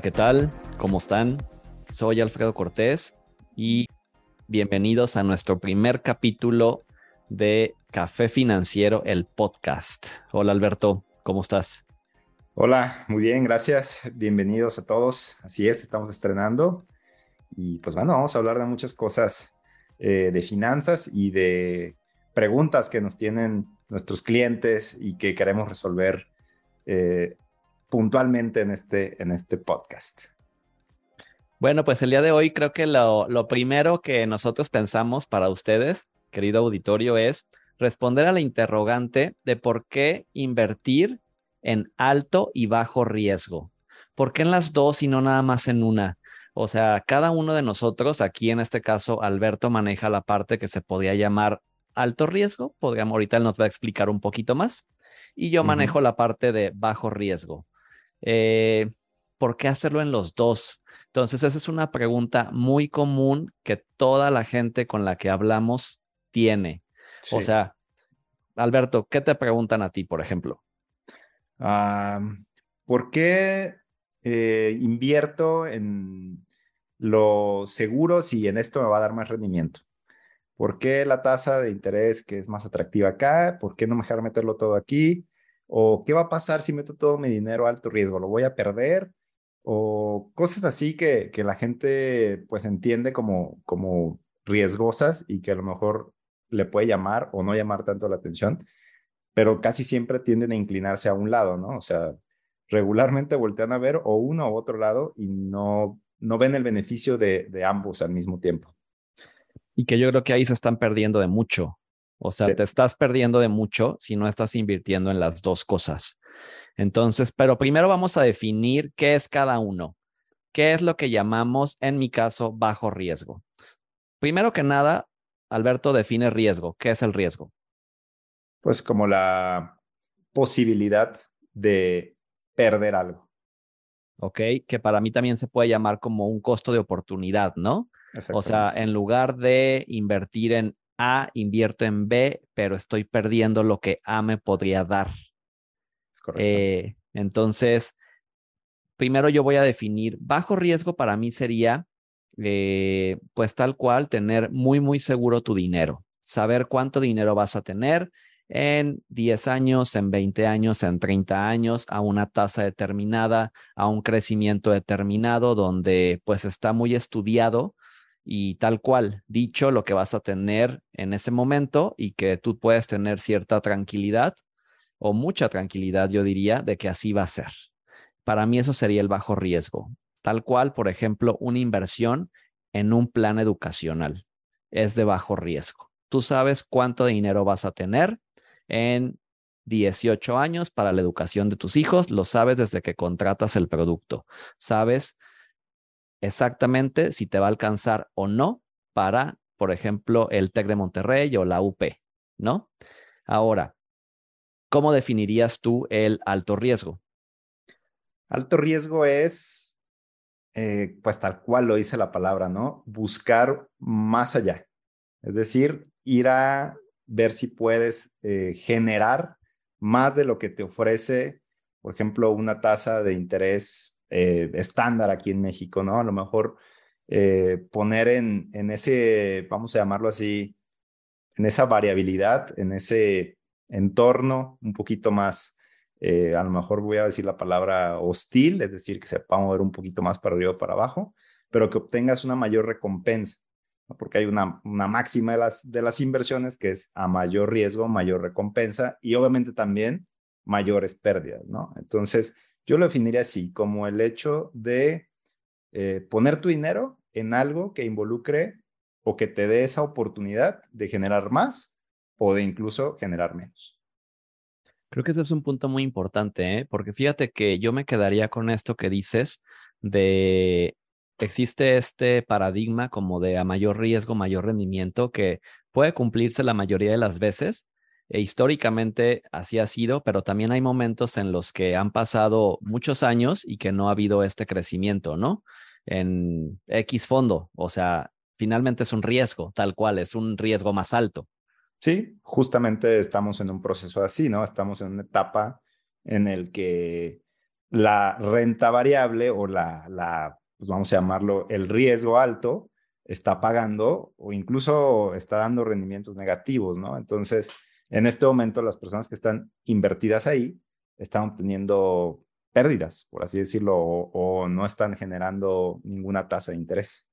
¿qué tal? ¿Cómo están? Soy Alfredo Cortés y bienvenidos a nuestro primer capítulo de Café Financiero, el podcast. Hola, Alberto, ¿cómo estás? Hola, muy bien, gracias. Bienvenidos a todos. Así es, estamos estrenando. Y pues bueno, vamos a hablar de muchas cosas eh, de finanzas y de preguntas que nos tienen nuestros clientes y que queremos resolver eh, puntualmente en este, en este podcast. Bueno, pues el día de hoy creo que lo, lo primero que nosotros pensamos para ustedes, querido auditorio, es responder a la interrogante de por qué invertir en alto y bajo riesgo. ¿Por qué en las dos y no nada más en una? O sea, cada uno de nosotros, aquí en este caso, Alberto maneja la parte que se podía llamar alto riesgo, podríamos, ahorita él nos va a explicar un poquito más, y yo manejo la parte de bajo riesgo. Eh, ¿Por qué hacerlo en los dos? Entonces, esa es una pregunta muy común que toda la gente con la que hablamos tiene. O sea, Alberto, ¿qué te preguntan a ti, por ejemplo? ¿Por qué eh, invierto en los seguros y en esto me va a dar más rendimiento. ¿Por qué la tasa de interés que es más atractiva acá? ¿Por qué no me dejar meterlo todo aquí? ¿O qué va a pasar si meto todo mi dinero a alto riesgo? ¿Lo voy a perder? O cosas así que, que la gente pues entiende como, como riesgosas y que a lo mejor le puede llamar o no llamar tanto la atención, pero casi siempre tienden a inclinarse a un lado, ¿no? O sea, regularmente voltean a ver o uno u otro lado y no no ven el beneficio de, ambos al mismo tiempo. Y que yo creo que ahí se están perdiendo de mucho. O sea, te estás perdiendo de mucho si no estás invirtiendo en las dos cosas. Entonces, pero primero vamos a definir qué es cada uno. ¿Qué es lo que llamamos, en mi caso, bajo riesgo? Primero que nada, Alberto define riesgo. ¿Qué es el riesgo? Pues como la posibilidad de perder algo. ¿ok? Que para mí también se puede llamar como un costo de oportunidad, ¿no? O sea, en lugar de invertir en A, invierto en B, pero estoy perdiendo lo que A me podría dar. Es correcto. Eh, entonces, primero yo voy a definir, bajo riesgo para mí sería, eh, pues tal cual, tener muy, muy seguro tu dinero, saber cuánto dinero vas a tener, en 10 años, en 20 años, en 30 años, a una tasa determinada, a un crecimiento determinado, donde pues está muy estudiado y tal cual, dicho lo que vas a tener en ese momento y que tú puedes tener cierta tranquilidad o mucha tranquilidad, yo diría, de que así va a ser. Para mí eso sería el bajo riesgo. Tal cual, por ejemplo, una inversión en un plan educacional es de bajo riesgo. Tú sabes cuánto dinero vas a tener, en 18 años para la educación de tus hijos, lo sabes desde que contratas el producto. Sabes exactamente si te va a alcanzar o no para, por ejemplo, el TEC de Monterrey o la UP, ¿no? Ahora, ¿cómo definirías tú el alto riesgo? Alto riesgo es, eh, pues tal cual lo dice la palabra, ¿no? Buscar más allá. Es decir, ir a ver si puedes eh, generar más de lo que te ofrece, por ejemplo, una tasa de interés eh, estándar aquí en México, ¿no? A lo mejor eh, poner en, en ese, vamos a llamarlo así, en esa variabilidad, en ese entorno un poquito más, a lo mejor voy a decir la palabra hostil, es decir, que se pueda mover un poquito más para arriba o para abajo, pero que obtengas una mayor recompensa porque hay una, una máxima de las, de las inversiones que es a mayor riesgo, mayor recompensa y obviamente también mayores pérdidas, ¿no? Entonces, yo lo definiría así, como el hecho de eh, poner tu dinero en algo que involucre o que te dé esa oportunidad de generar más o de incluso generar menos. Creo que ese es un punto muy importante, ¿eh? porque fíjate que yo me quedaría con esto que dices de existe este paradigma como de a mayor riesgo, mayor rendimiento, que puede cumplirse la mayoría de las veces. E históricamente así ha sido, pero también hay momentos en los que han pasado muchos años y que no ha habido este crecimiento, ¿no? En X fondo, o sea, finalmente es un riesgo, tal cual, es un riesgo más alto. Sí, justamente estamos en un proceso así, ¿no? Estamos en una etapa en el que la renta variable o la, la pues vamos a llamarlo, el riesgo alto, está pagando o incluso está dando rendimientos negativos, ¿no? Entonces, en este momento las personas que están invertidas ahí están obteniendo pérdidas, por así decirlo, o, no están generando ninguna tasa de interés.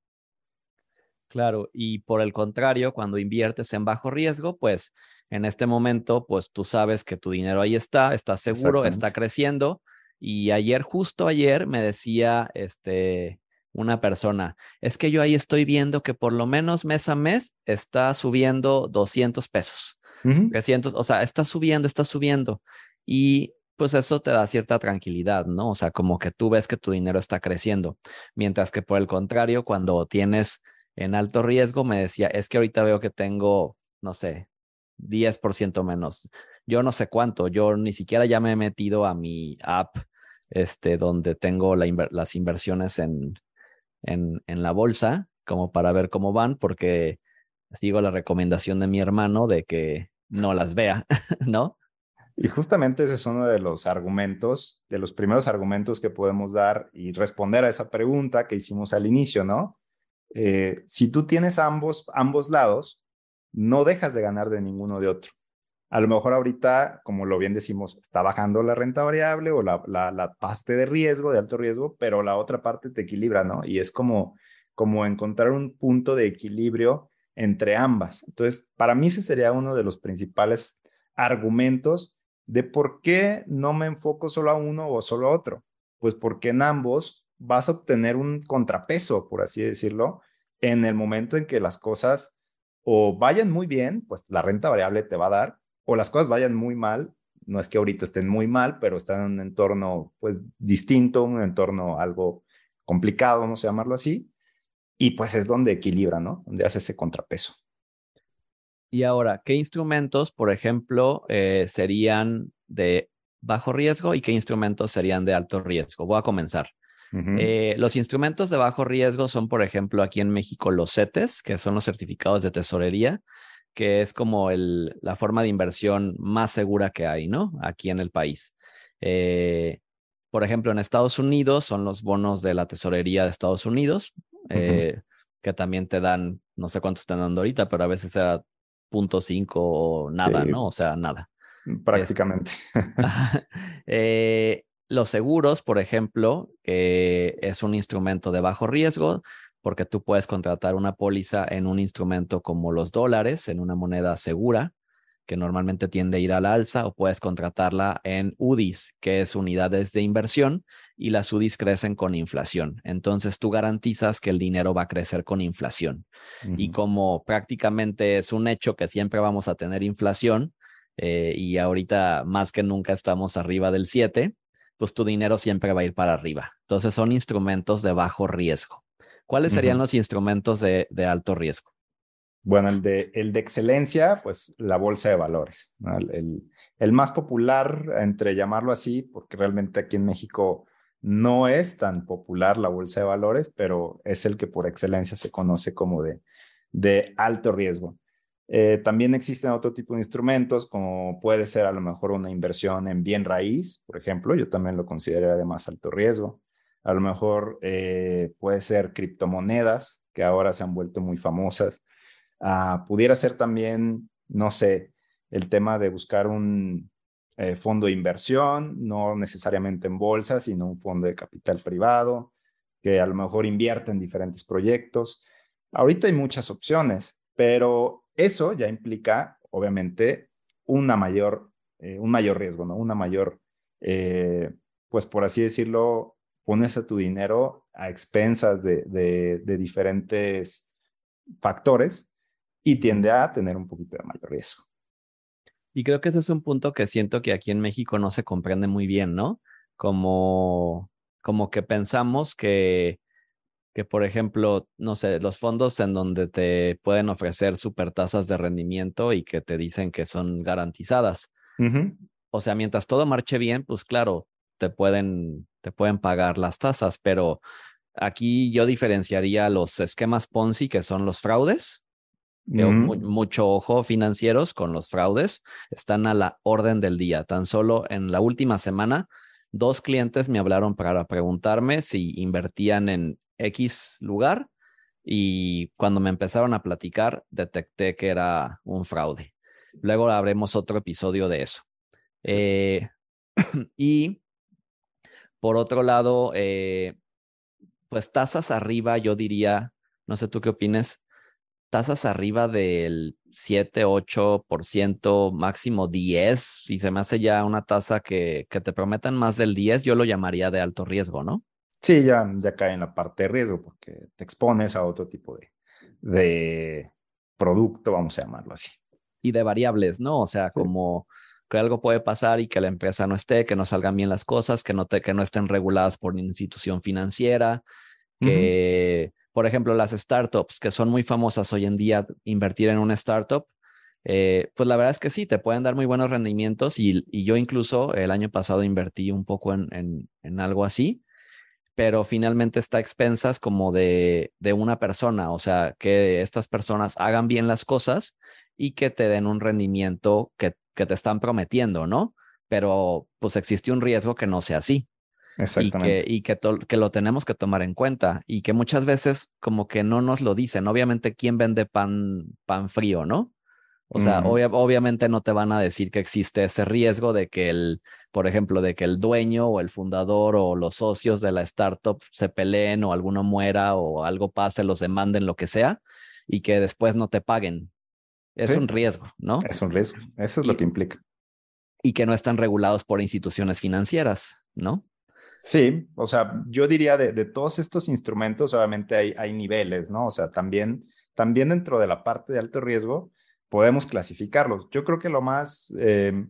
Claro, y por el contrario, cuando inviertes en bajo riesgo, pues en este momento, pues tú sabes que tu dinero ahí está, está seguro, está creciendo. Y ayer, justo ayer, me decía este, una persona, es que yo ahí estoy viendo que por lo menos mes a mes está subiendo 200 pesos. 300, o sea, está subiendo, está subiendo. Y pues eso te da cierta tranquilidad, ¿no? O sea, como que tú ves que tu dinero está creciendo. Mientras que por el contrario, cuando tienes en alto riesgo, me decía, es que ahorita veo que tengo, no sé, 10% menos. Yo no sé cuánto, yo ni siquiera ya me he metido a mi app, este, donde tengo las inversiones en, en, en la bolsa, como para ver cómo van, porque sigo la recomendación de mi hermano de que no las vea, ¿no? Y justamente ese es uno de los argumentos, de los primeros argumentos que podemos dar y responder a esa pregunta que hicimos al inicio, ¿no? Eh, si tú tienes ambos, ambos lados, no dejas de ganar de ninguno de otro. A lo mejor ahorita, como lo bien decimos, está bajando la renta variable o la, la, la parte de riesgo, de alto riesgo, pero la otra parte te equilibra, ¿no? Y es como, como encontrar un punto de equilibrio entre ambas. Entonces, para mí ese sería uno de los principales argumentos de por qué no me enfoco solo a uno o solo a otro. Pues porque en ambos vas a obtener un contrapeso, por así decirlo, en el momento en que las cosas o vayan muy bien, pues la renta variable te va a dar, o las cosas vayan muy mal, no es que ahorita estén muy mal, pero están en un entorno pues distinto, un entorno algo complicado, vamos a llamarlo así, y pues es donde equilibra, ¿no? Donde hace ese contrapeso. Y ahora, ¿qué instrumentos, por ejemplo, eh, serían de bajo riesgo y qué instrumentos serían de alto riesgo? Voy a comenzar. Eh, los instrumentos de bajo riesgo son, por ejemplo, aquí en México los CETES, que son los certificados de tesorería, que es como el, la forma de inversión más segura que hay, ¿no? Aquí en el país. Eh, por ejemplo, en Estados Unidos son los bonos de la tesorería de Estados Unidos, que también te dan, no sé cuánto están dando ahorita, pero a veces era 0.5 o nada, ¿no? O sea, nada. Prácticamente. Eh, los seguros, por ejemplo, es un instrumento de bajo riesgo porque tú puedes contratar una póliza en un instrumento como los dólares, en una moneda segura, que normalmente tiende a ir a la alza, o puedes contratarla en UDIs, que es unidades de inversión, y las UDIs crecen con inflación. Entonces tú garantizas que el dinero va a crecer con inflación. Y como prácticamente es un hecho que siempre vamos a tener inflación, eh, y ahorita más que nunca estamos arriba del 7, pues tu dinero siempre va a ir para arriba. Entonces son instrumentos de bajo riesgo. ¿Cuáles serían los instrumentos de, de alto riesgo? Bueno, el de, el de excelencia, pues la bolsa de valores. El, el, más popular, entre llamarlo así, porque realmente aquí en México no es tan popular la bolsa de valores, pero es el que por excelencia se conoce como de, de alto riesgo. Eh, también existen otro tipo de instrumentos, como puede ser a lo mejor una inversión en bien raíz, por ejemplo, yo también lo consideraría de más alto riesgo. A lo mejor eh, puede ser criptomonedas, que ahora se han vuelto muy famosas. Ah, pudiera ser también, no sé, el tema de buscar un eh, fondo de inversión, no necesariamente en bolsa, sino un fondo de capital privado, que a lo mejor invierte en diferentes proyectos. Ahorita hay muchas opciones, pero eso ya implica, obviamente, una mayor, eh, un mayor riesgo, ¿no? Una mayor, pues por así decirlo, pones a tu dinero a expensas de, de diferentes factores y tiende a tener un poquito de mayor riesgo. Y creo que ese es un punto que siento que aquí en México no se comprende muy bien, ¿no? Como, como que pensamos que, que, por ejemplo, no sé, los fondos en donde te pueden ofrecer super tasas de rendimiento y que te dicen que son garantizadas. O sea, mientras todo marche bien, pues claro, te pueden, te pueden pagar las tasas, pero aquí yo diferenciaría los esquemas Ponzi, que son los fraudes, mucho ojo financieros con los fraudes, están a la orden del día. Tan solo en la última semana dos clientes me hablaron para preguntarme si invertían en X lugar y cuando me empezaron a platicar detecté que era un fraude. Luego haremos otro episodio de eso. Eh, y por otro lado, eh, pues tasas arriba, yo diría, no sé tú qué opines, tasas arriba del 7, 8%, máximo 10, si se me hace ya una tasa que, que te prometan más del 10, yo lo llamaría de alto riesgo, ¿no? Sí, ya, ya cae en la parte de riesgo porque te expones a otro tipo de, de producto, vamos a llamarlo así. Y de variables, ¿no? O sea, como que algo puede pasar y que la empresa no esté, que no salgan bien las cosas, que no, te, que no estén reguladas por una institución financiera, que, por ejemplo, las startups que son muy famosas hoy en día, invertir en una startup, eh, pues la verdad es que sí, te pueden dar muy buenos rendimientos y, yo incluso el año pasado invertí un poco en, en, en algo así, pero finalmente está a expensas como de, de una persona, o sea, que estas personas hagan bien las cosas y que te den un rendimiento que, que te están prometiendo, ¿no? Pero pues existe un riesgo que no sea así. Exactamente. Y, que, y que, que, lo tenemos que tomar en cuenta y que muchas veces como que no nos lo dicen. Obviamente, ¿quién vende pan, pan frío, no? O sea, obviamente no te van a decir que existe ese riesgo de que el, por ejemplo, de que el dueño o el fundador o los socios de la startup se peleen o alguno muera o algo pase, los demanden, lo que sea, y que después no te paguen. Es un riesgo, ¿no? Es un riesgo. Eso es lo que implica. Y que no están regulados por instituciones financieras, ¿no? Sí, o sea, yo diría de, todos estos instrumentos, obviamente hay, hay, niveles, ¿no? O sea, también, también dentro de la parte de alto riesgo podemos clasificarlos. Yo creo que lo más, eh,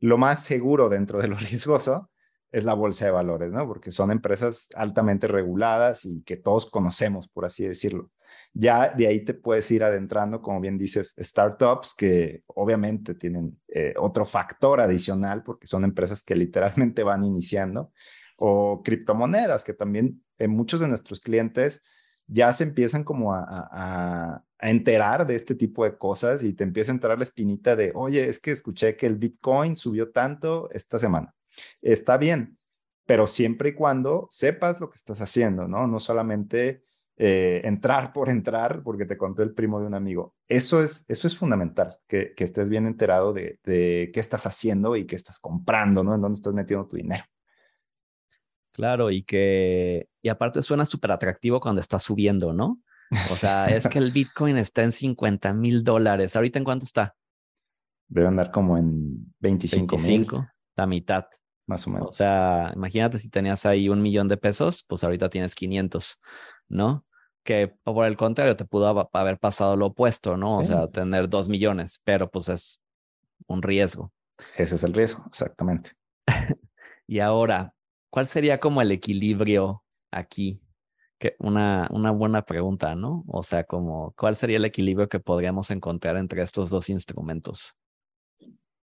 lo más seguro dentro de lo riesgoso es la bolsa de valores, ¿no? Porque son empresas altamente reguladas y que todos conocemos, por así decirlo. Ya de ahí te puedes ir adentrando, como bien dices, startups que obviamente tienen eh, otro factor adicional porque son empresas que literalmente van iniciando o criptomonedas, que también en muchos de nuestros clientes ya se empiezan como a, enterar de este tipo de cosas y te empieza a entrar la espinita de, oye, es que escuché que el Bitcoin subió tanto esta semana. Está bien, pero siempre y cuando sepas lo que estás haciendo, ¿no? No solamente eh, entrar por entrar, porque te contó el primo de un amigo. Eso es, eso es fundamental, que, que estés bien enterado de, de, qué estás haciendo y qué estás comprando, ¿no? En dónde estás metiendo tu dinero. Claro, y que, y aparte suena súper atractivo cuando está subiendo, ¿no? O sea, es que el Bitcoin está en 50 mil dólares. ¿Ahorita en cuánto está? Debe andar como en 25 mil. La mitad. Más o menos. O sea, imagínate si tenías ahí un millón de pesos, pues ahorita tienes 500, ¿no? Que por el contrario te pudo haber pasado lo opuesto, ¿no? O sea, tener dos millones, pero pues es un riesgo. Ese es el riesgo, exactamente. y ahora, ¿Cuál sería como el equilibrio aquí? Que una, una buena pregunta, ¿no? O sea, como, ¿cuál sería el equilibrio que podríamos encontrar entre estos dos instrumentos?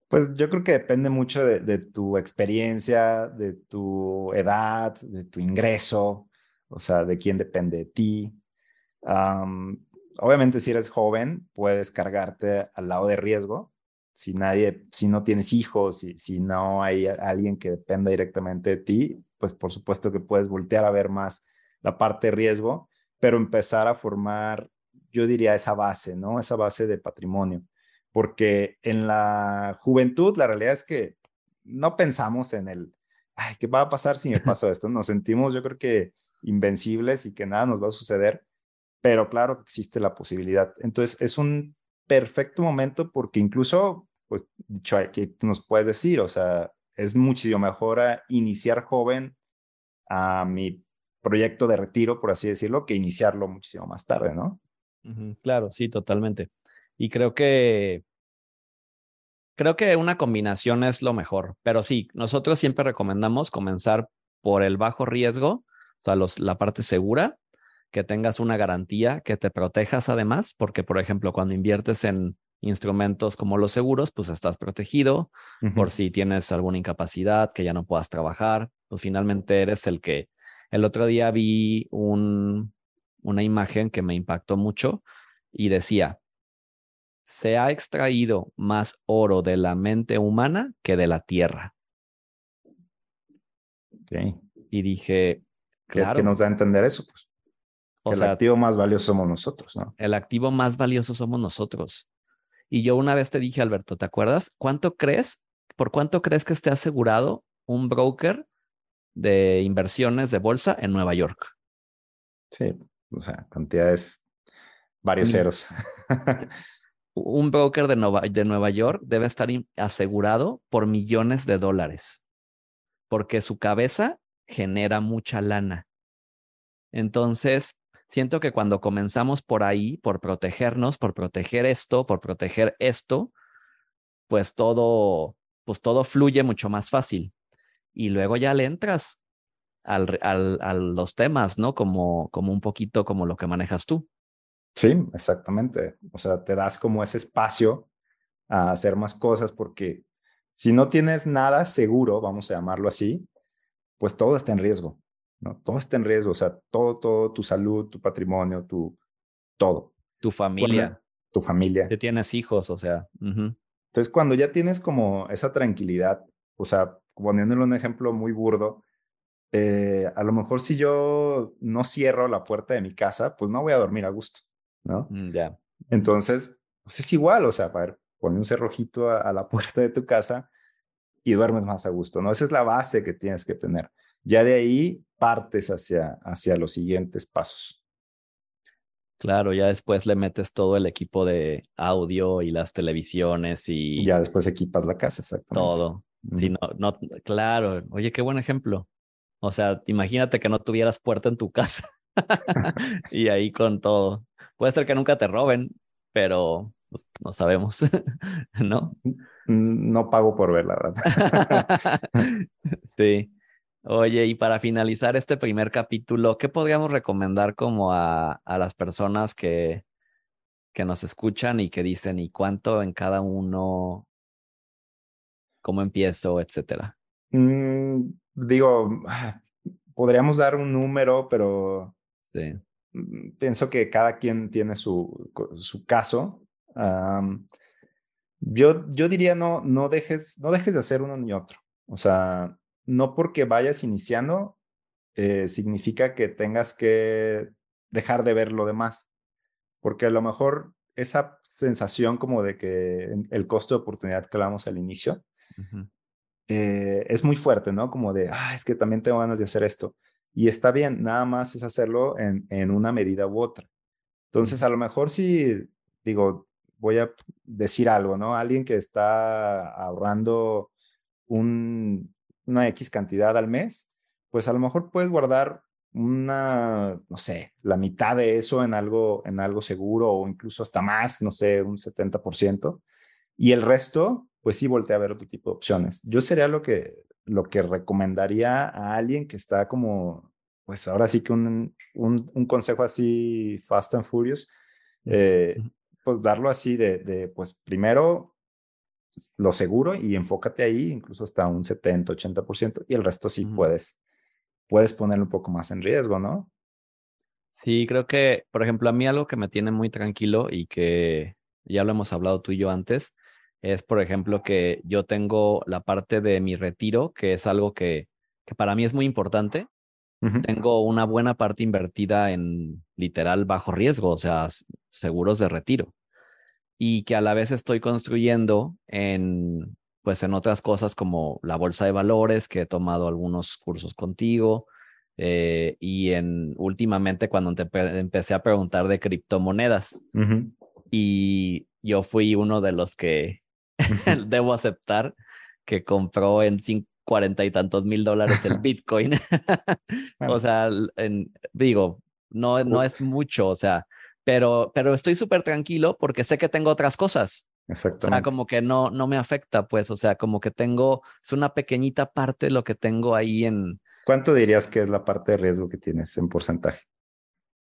Pues yo creo que depende mucho de, tu experiencia, de tu edad, de tu ingreso, o sea, de quién depende de ti. obviamente, si eres joven, puedes cargarte al lado de riesgo, si nadie, si no tienes hijos, y si no hay alguien que dependa directamente de ti, pues por supuesto que puedes voltear a ver más la parte de riesgo, pero empezar a formar, yo diría, esa base, ¿no? Esa base de patrimonio. Porque en la juventud, la realidad es que no pensamos en el, ay, ¿qué va a pasar si me pasó esto? Nos sentimos, yo creo que invencibles y que nada nos va a suceder, pero claro existe la posibilidad. Entonces, es un perfecto momento porque incluso, pues, dicho aquí, nos puedes decir, o sea, es muchísimo mejor iniciar joven a mi proyecto de retiro, por así decirlo, que iniciarlo muchísimo más tarde, ¿no? Claro, sí, totalmente. Y creo que creo que una combinación es lo mejor, pero sí, nosotros siempre recomendamos comenzar por el bajo riesgo, o sea, los, la parte segura, que tengas una garantía, que te protejas además, porque por ejemplo, cuando inviertes en instrumentos como los seguros, pues estás protegido por si tienes alguna incapacidad, que ya no puedas trabajar, pues finalmente eres el que... El otro día vi un, una imagen que me impactó mucho y decía, se ha extraído más oro de la mente humana que de la tierra. Y dije, claro. ¿Qué, nos da a entender eso? Pues? O el activo más valioso somos nosotros, ¿no? El activo más valioso somos nosotros. Y yo una vez te dije, Alberto, ¿te acuerdas? ¿Cuánto crees, por cuánto crees que esté asegurado un broker de inversiones de bolsa en Nueva York? Sí, o sea, cantidades, varios ceros. un broker de Nueva, de Nueva York debe estar asegurado por millones de dólares, porque su cabeza genera mucha lana. Entonces, siento que cuando comenzamos por ahí, por protegernos, por proteger esto, por proteger esto, pues todo, pues todo fluye mucho más fácil. Y luego ya le entras al, al, a los temas, ¿no? Como, como un poquito como lo que manejas tú. Sí, exactamente. O sea, te das como ese espacio a hacer más cosas porque si no tienes nada seguro, vamos a llamarlo así, pues todo está en riesgo, ¿no? Todo está en riesgo, o sea, todo, todo, tu salud, tu patrimonio, tu, todo. Tu familia. tu familia. Te tienes hijos, o sea. Entonces, cuando ya tienes como esa tranquilidad, o sea, poniéndole un ejemplo muy burdo, eh, a lo mejor si yo no cierro la puerta de mi casa, pues no voy a dormir a gusto. ¿no? Mm, ya. Entonces, pues es igual, o sea, poner un cerrojito a, la puerta de tu casa y duermes más a gusto, ¿no? Esa es la base que tienes que tener. Ya de ahí partes hacia, hacia los siguientes pasos. Claro, ya después le metes todo el equipo de audio y las televisiones y... Ya después equipas la casa, exactamente. Todo. Sí, no, no, claro. Oye, qué buen ejemplo. O sea, imagínate que no tuvieras puerta en tu casa y ahí con todo. Puede ser que nunca te roben, pero pues, no sabemos, ¿no? No pago por ver, la verdad. sí. Oye, y para finalizar este primer capítulo, ¿qué podríamos recomendar como a, a las personas que, que nos escuchan y que dicen, ¿y cuánto en cada uno? ¿Cómo empiezo? Etcétera. Mm, digo, ah, podríamos dar un número, pero sí. Mm, pienso que cada quien tiene su, su caso. Yo, yo diría no, no, dejes, no dejes de hacer uno ni otro. O sea, no porque vayas iniciando eh, significa que tengas que dejar de ver lo demás. Porque a lo mejor esa sensación como de que el costo de oportunidad que hablamos al inicio eh, es muy fuerte, ¿no? Como de, ah, es que también tengo ganas de hacer esto. Y está bien, nada más es hacerlo en, en una medida u otra. Entonces, a lo mejor si, digo, voy a decir algo, ¿no? Alguien que está ahorrando un, una X cantidad al mes, pues a lo mejor puedes guardar una, no sé, la mitad de eso en algo, en algo seguro o incluso hasta más, no sé, un 70%. Y el resto, pues sí, voltea a ver otro tipo de opciones. Yo sería lo que, lo que recomendaría a alguien que está como, pues ahora sí que un, un, consejo así fast and furious, eh, pues darlo así de, de, pues primero pues, lo seguro y enfócate ahí, incluso hasta un 70, 80%, y el resto sí puedes, puedes ponerlo un poco más en riesgo, ¿no? Sí, creo que, por ejemplo, a mí algo que me tiene muy tranquilo y que ya lo hemos hablado tú y yo antes, es, por ejemplo, que yo tengo la parte de mi retiro, que es algo que, que para mí es muy importante. Tengo una buena parte invertida en literal bajo riesgo, o sea, seguros de retiro. Y que a la vez estoy construyendo en, pues, en otras cosas como la bolsa de valores, que he tomado algunos cursos contigo. Eh, y en últimamente cuando te empecé a preguntar de criptomonedas. Y yo fui uno de los que debo aceptar que compró en cuarenta y tantos mil dólares el Bitcoin. o sea, digo, no, no es mucho, o sea, pero, pero estoy súper tranquilo porque sé que tengo otras cosas. Exacto. O sea, como que no, no me afecta, pues, o sea, como que tengo, es una pequeñita parte lo que tengo ahí en... ¿Cuánto dirías que es la parte de riesgo que tienes en porcentaje?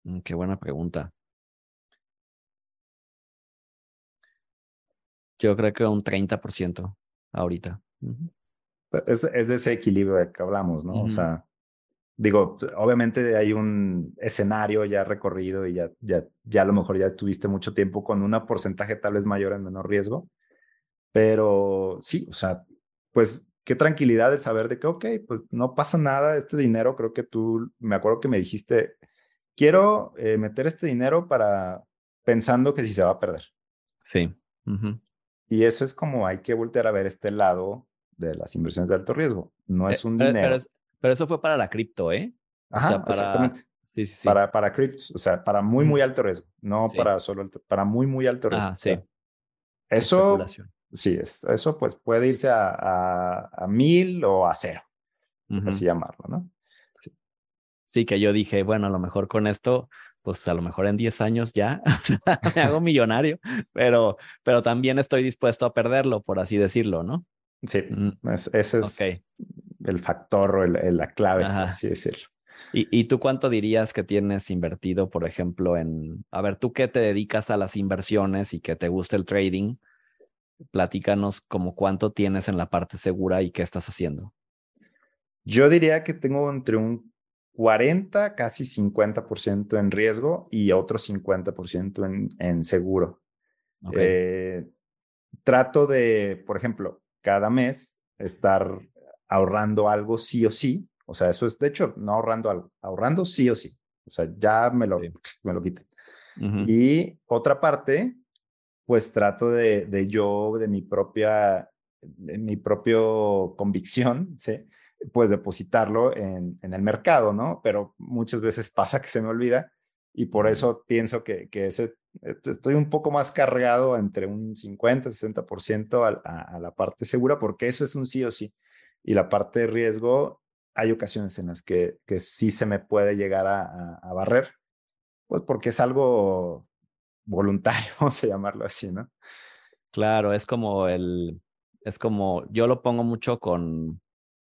Mm, qué buena pregunta. Yo creo que un 30% ahorita. Es, es, de ese equilibrio de que hablamos, ¿no? O sea, digo, obviamente hay un escenario ya recorrido y ya, ya, ya a lo mejor ya tuviste mucho tiempo con un porcentaje tal vez mayor en menor riesgo, pero sí, o sea, pues qué tranquilidad el saber de que, ok, pues no pasa nada, este dinero, creo que tú, me acuerdo que me dijiste, quiero eh, meter este dinero para pensando que si se va a perder. Sí. Y eso es como hay que voltear a ver este lado de las inversiones de alto riesgo. No es eh, un dinero. Pero, eso fue para la cripto, ¿eh? Ajá, exactamente. Sí, sí, sí. Para, para criptos, o sea, para muy, muy alto riesgo, no para solo, para muy, muy alto riesgo. Ah, sí. eso, sí, es, eso pues puede irse a, a, mil o a cero, así llamarlo, ¿no? Sí. sí, que yo dije, bueno, a lo mejor con esto, pues a lo mejor en 10 años ya me hago millonario, pero, pero también estoy dispuesto a perderlo, por así decirlo, ¿no? Sí, ese es el factor o la clave, así decirlo. ¿Y, ¿Y, tú cuánto dirías que tienes invertido, por ejemplo, en, a ver, tú qué te dedicas a las inversiones y que te gusta el trading? Platícanos como cuánto tienes en la parte segura y qué estás haciendo. Yo diría que tengo entre un 40, casi 50% en riesgo y otro 50% en, en seguro. Eh, trato de, por ejemplo, cada mes estar ahorrando algo sí o sí. O sea, eso es, de hecho, no ahorrando algo, ahorrando sí o sí. O sea, ya me lo, me lo quiten. Y otra parte, pues trato de, de yo, de mi propia, de mi propio convicción, ¿sí? pues depositarlo en, en, el mercado, ¿no? Pero muchas veces pasa que se me olvida y por eso pienso que, que ese, eh, estoy un poco más cargado entre un 50, 60% a, a, la parte segura, porque eso es un sí o sí. Y la parte de riesgo, hay ocasiones en las que, que sí se me puede llegar a, a barrer, pues porque es algo voluntario, vamos a llamarlo así, ¿no? Claro, es como el, es como, yo lo pongo mucho con,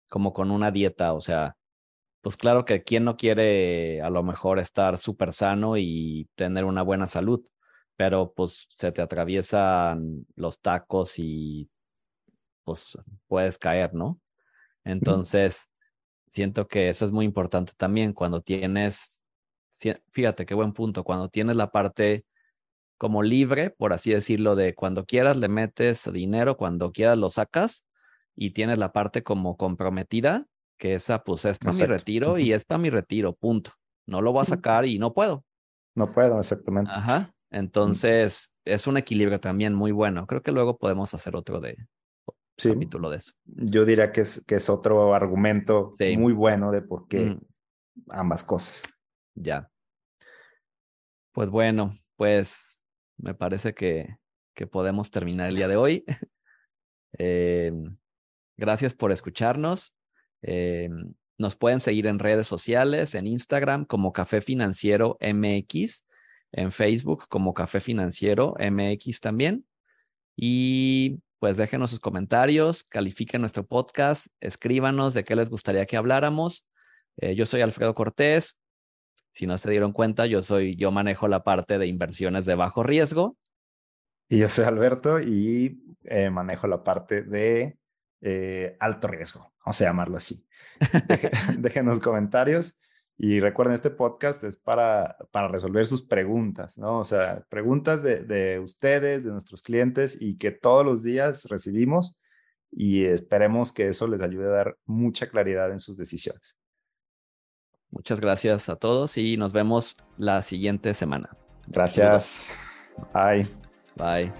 como con una dieta, o sea, pues claro que quien no quiere a lo mejor estar súper sano y tener una buena salud, pero pues se te atraviesan los tacos y pues puedes caer, ¿no? Entonces, siento que eso es muy importante también cuando tienes, fíjate qué buen punto, cuando tienes la parte como libre, por así decirlo, de cuando quieras le metes dinero, cuando quieras lo sacas, y tienes la parte como comprometida, que esa pues es para mi retiro y es para mi retiro, punto. No lo voy a sacar y no puedo. No puedo, exactamente. Ajá. Entonces, es un equilibrio también muy bueno. Creo que luego podemos hacer otro de sí. capítulo de eso. Yo diría que es, que es otro argumento muy bueno de por qué mm. ambas cosas. Ya. Pues bueno, pues me parece que, que podemos terminar el día de hoy. eh, Gracias por escucharnos. Eh, nos pueden seguir en redes sociales, en Instagram como Café Financiero MX, en Facebook como Café Financiero MX también. Y pues déjenos sus comentarios, califiquen nuestro podcast, escríbanos de qué les gustaría que habláramos. Eh, yo soy Alfredo Cortés. Si no se dieron cuenta, yo soy, yo manejo la parte de inversiones de bajo riesgo. Y yo soy Alberto y eh, manejo la parte de eh, alto riesgo, vamos a llamarlo así. déjenos comentarios y recuerden, este podcast es para, para resolver sus preguntas, ¿no? O sea, preguntas de, de ustedes, de nuestros clientes y que todos los días recibimos y esperemos que eso les ayude a dar mucha claridad en sus decisiones. Muchas gracias a todos y nos vemos la siguiente semana. Gracias. Bye. Bye.